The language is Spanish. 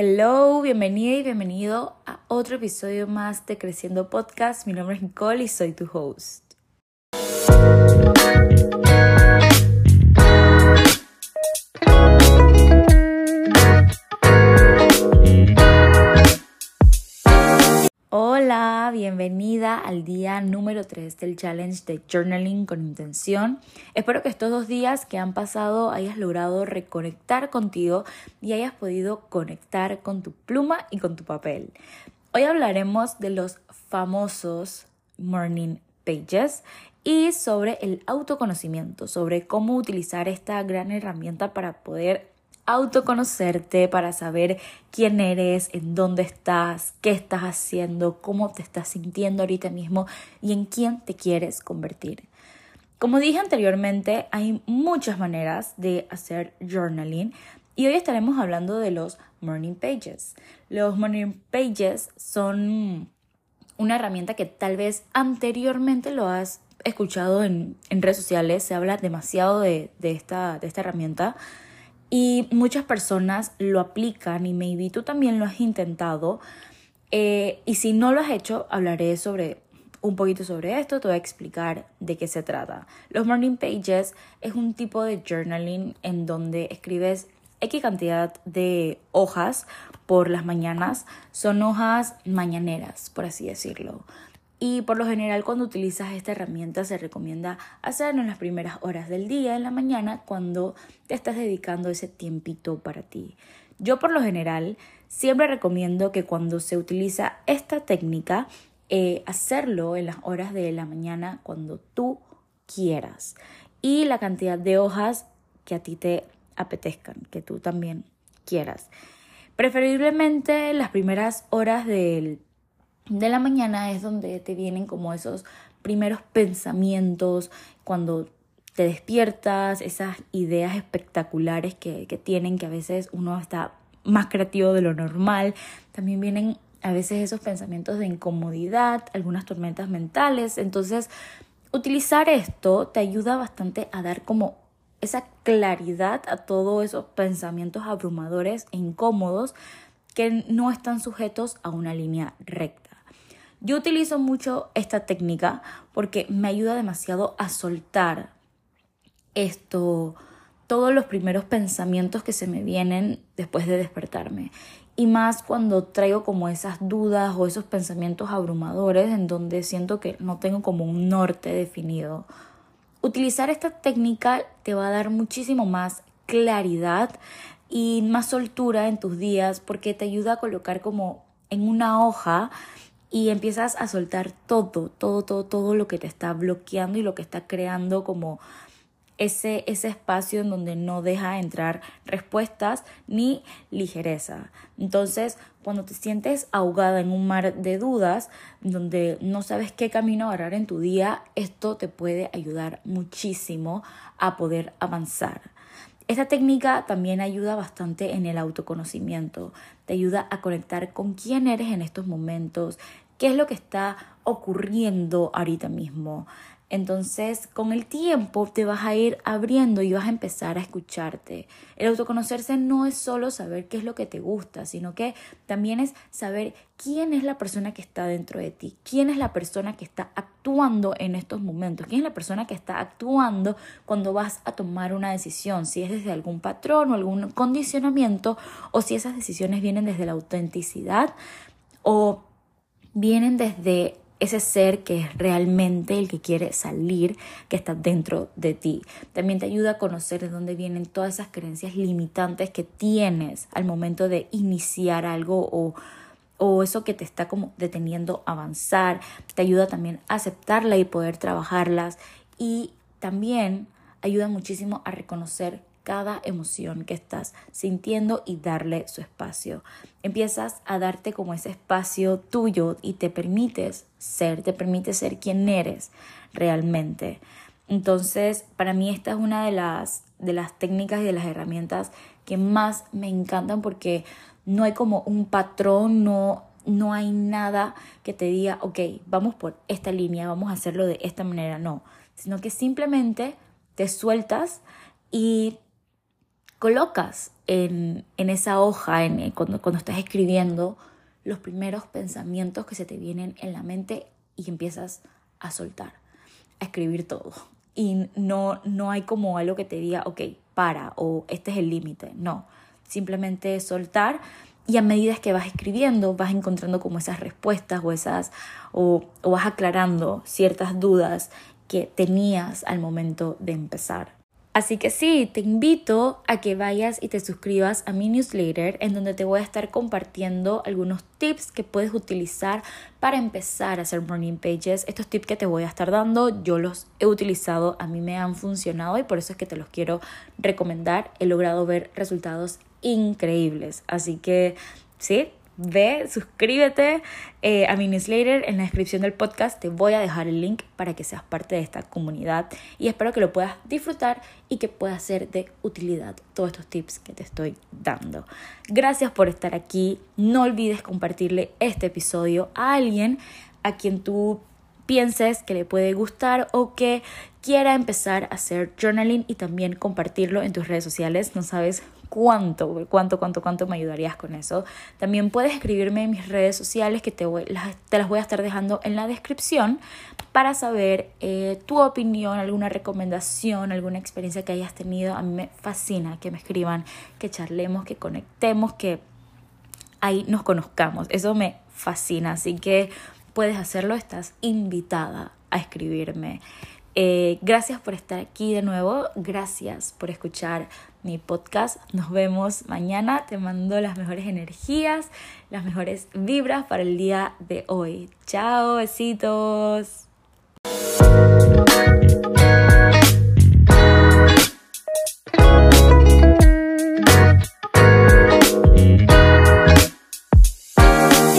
Hello, bienvenida y bienvenido a otro episodio más de Creciendo Podcast. Mi nombre es Nicole y soy tu host. Bienvenida al día número 3 del challenge de journaling con intención. Espero que estos dos días que han pasado hayas logrado reconectar contigo y hayas podido conectar con tu pluma y con tu papel. Hoy hablaremos de los famosos morning pages y sobre el autoconocimiento, sobre cómo utilizar esta gran herramienta para poder autoconocerte, para saber quién eres, en dónde estás, qué estás haciendo, cómo te estás sintiendo ahorita mismo y en quién te quieres convertir. Como dije anteriormente, hay muchas maneras de hacer journaling y hoy estaremos hablando de los morning pages. Los morning pages son una herramienta que tal vez anteriormente lo has escuchado en, redes sociales, se habla demasiado de, esta, de esta herramienta y muchas personas lo aplican y maybe tú también lo has intentado. Eh, y si no lo has hecho, hablaré sobre un poquito sobre esto, te voy a explicar de qué se trata. Los morning pages es un tipo de journaling en donde escribes X cantidad de hojas por las mañanas. Son hojas mañaneras, por así decirlo. Y por lo general cuando utilizas esta herramienta se recomienda hacerlo en las primeras horas del día, en la mañana, cuando te estás dedicando ese tiempito para ti. Yo por lo general siempre recomiendo que cuando se utiliza esta técnica, eh, hacerlo en las horas de la mañana cuando tú quieras. Y la cantidad de hojas que a ti te apetezcan, que tú también quieras. Preferiblemente las primeras horas del de la mañana es donde te vienen como esos primeros pensamientos, cuando te despiertas, esas ideas espectaculares que, que tienen, que a veces uno está más creativo de lo normal. También vienen a veces esos pensamientos de incomodidad, algunas tormentas mentales. Entonces, utilizar esto te ayuda bastante a dar como esa claridad a todos esos pensamientos abrumadores e incómodos que no están sujetos a una línea recta. Yo utilizo mucho esta técnica porque me ayuda demasiado a soltar esto, todos los primeros pensamientos que se me vienen después de despertarme. Y más cuando traigo como esas dudas o esos pensamientos abrumadores en donde siento que no tengo como un norte definido. Utilizar esta técnica te va a dar muchísimo más claridad y más soltura en tus días porque te ayuda a colocar como en una hoja y empiezas a soltar todo, todo, todo, todo lo que te está bloqueando y lo que está creando como ese, ese espacio en donde no deja entrar respuestas ni ligereza. Entonces, cuando te sientes ahogada en un mar de dudas, donde no sabes qué camino agarrar en tu día, esto te puede ayudar muchísimo a poder avanzar. Esta técnica también ayuda bastante en el autoconocimiento, te ayuda a conectar con quién eres en estos momentos, qué es lo que está ocurriendo ahorita mismo. Entonces, con el tiempo te vas a ir abriendo y vas a empezar a escucharte. El autoconocerse no es solo saber qué es lo que te gusta, sino que también es saber quién es la persona que está dentro de ti, quién es la persona que está actuando en estos momentos, quién es la persona que está actuando cuando vas a tomar una decisión, si es desde algún patrón o algún condicionamiento o si esas decisiones vienen desde la autenticidad o vienen desde ese ser que es realmente el que quiere salir, que está dentro de ti. También te ayuda a conocer de dónde vienen todas esas creencias limitantes que tienes al momento de iniciar algo o, o eso que te está como deteniendo avanzar. Te ayuda también a aceptarla y poder trabajarlas. Y también ayuda muchísimo a reconocer cada emoción que estás sintiendo y darle su espacio. Empiezas a darte como ese espacio tuyo y te permites ser, te permites ser quien eres realmente. Entonces, para mí esta es una de las, de las técnicas y de las herramientas que más me encantan porque no hay como un patrón, no, no hay nada que te diga, ok, vamos por esta línea, vamos a hacerlo de esta manera, no, sino que simplemente te sueltas y colocas en, esa hoja, en, cuando, cuando estás escribiendo, los primeros pensamientos que se te vienen en la mente y empiezas a soltar, a escribir todo. Y no, no hay como algo que te diga, ok, para o este es el límite. No, simplemente soltar y a medida que vas escribiendo vas encontrando como esas respuestas o esas o, o vas aclarando ciertas dudas que tenías al momento de empezar. Así que sí, te invito a que vayas y te suscribas a mi newsletter en donde te voy a estar compartiendo algunos tips que puedes utilizar para empezar a hacer morning pages. Estos tips que te voy a estar dando, yo los he utilizado, a mí me han funcionado y por eso es que te los quiero recomendar. He logrado ver resultados increíbles. Así que sí, ve, suscríbete eh, a mi newsletter. En la descripción del podcast te voy a dejar el link para que seas parte de esta comunidad y espero que lo puedas disfrutar y que pueda ser de utilidad todos estos tips que te estoy dando. Gracias por estar aquí. No olvides compartirle este episodio a alguien a quien tú pienses que le puede gustar o que quiera empezar a hacer journaling y también compartirlo en tus redes sociales. No sabes cuánto, cuánto, cuánto, cuánto me ayudarías con eso. También puedes escribirme en mis redes sociales que te, las, te las voy a estar dejando en la descripción para saber eh, tu opinión, alguna recomendación, alguna experiencia que hayas tenido. A mí me fascina que me escriban, que charlemos, que conectemos, que ahí nos conozcamos. Eso me fascina. Así que puedes hacerlo, estás invitada a escribirme. Eh, gracias por estar aquí de nuevo, gracias por escuchar mi podcast. Nos vemos mañana, te mando las mejores energías, las mejores vibras para el día de hoy. Chao, besitos.